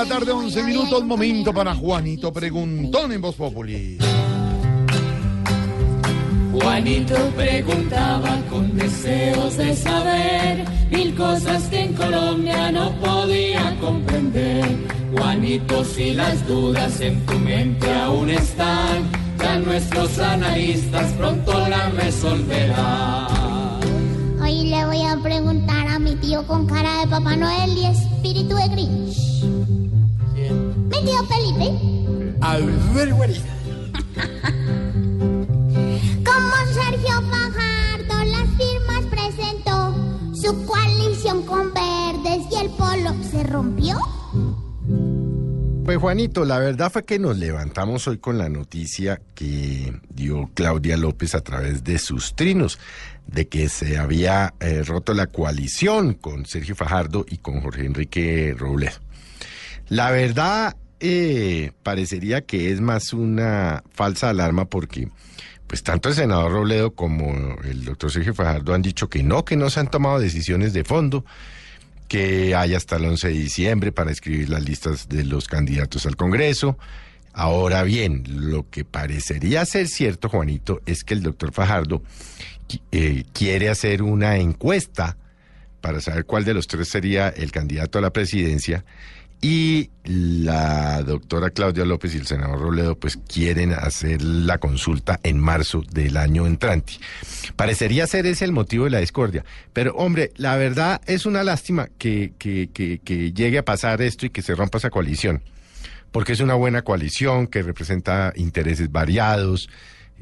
la tarde, 11 minutos, momento para Juanito Preguntón en Voz Populi. Juanito preguntaba con deseos de saber mil cosas que en Colombia no podía comprender. Juanito, si las dudas en tu mente aún están, ya nuestros analistas pronto las resolverán. Tío con cara de Papá Noel y espíritu de Grinch. Mi tío Felipe. A ver, güerita. Como Sergio Fajardo las firmas presentó, su coalición con verdes y el polo se rompió. Juanito, la verdad fue que nos levantamos hoy con la noticia que dio Claudia López a través de sus trinos, de que se había eh, roto la coalición con Sergio Fajardo y con Jorge Enrique Robledo. La verdad eh, parecería que es más una falsa alarma porque pues tanto el senador Robledo como el doctor Sergio Fajardo han dicho que no, que no se han tomado decisiones de fondo que hay hasta el 11 de diciembre para escribir las listas de los candidatos al Congreso. Ahora bien, lo que parecería ser cierto, Juanito, es que el doctor Fajardo eh, quiere hacer una encuesta para saber cuál de los tres sería el candidato a la presidencia y la doctora Claudia López y el senador Robledo pues quieren hacer la consulta en marzo del año entrante. Parecería ser ese el motivo de la discordia, pero hombre, la verdad es una lástima que, que, que, que llegue a pasar esto y que se rompa esa coalición, porque es una buena coalición que representa intereses variados.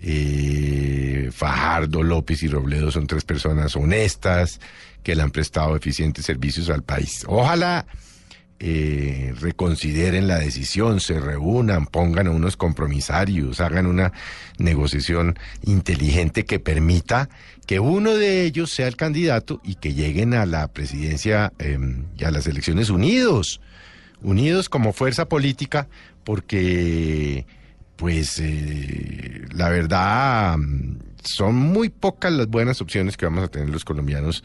Eh, Fajardo, López y Robledo son tres personas honestas que le han prestado eficientes servicios al país. Ojalá eh, reconsideren la decisión, se reúnan, pongan unos compromisarios, hagan una negociación inteligente que permita que uno de ellos sea el candidato y que lleguen a la presidencia eh, y a las elecciones unidos, unidos como fuerza política, porque pues eh, la verdad son muy pocas las buenas opciones que vamos a tener los colombianos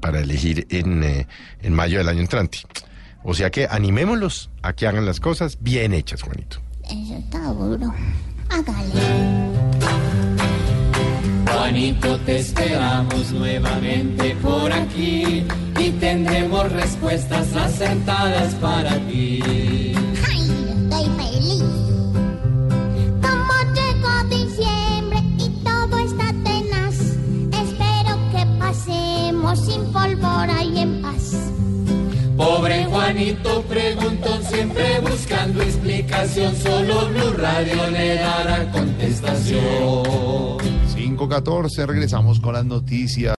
para elegir en, eh, en mayo del año entrante. O sea que animémoslos a que hagan las cosas bien hechas, Juanito. Eso está duro. Hágale. Juanito, te esperamos nuevamente por aquí y tendremos respuestas acertadas para ti. Juanito preguntó siempre buscando explicación, solo Blue Radio le dará contestación. 514, regresamos con las noticias.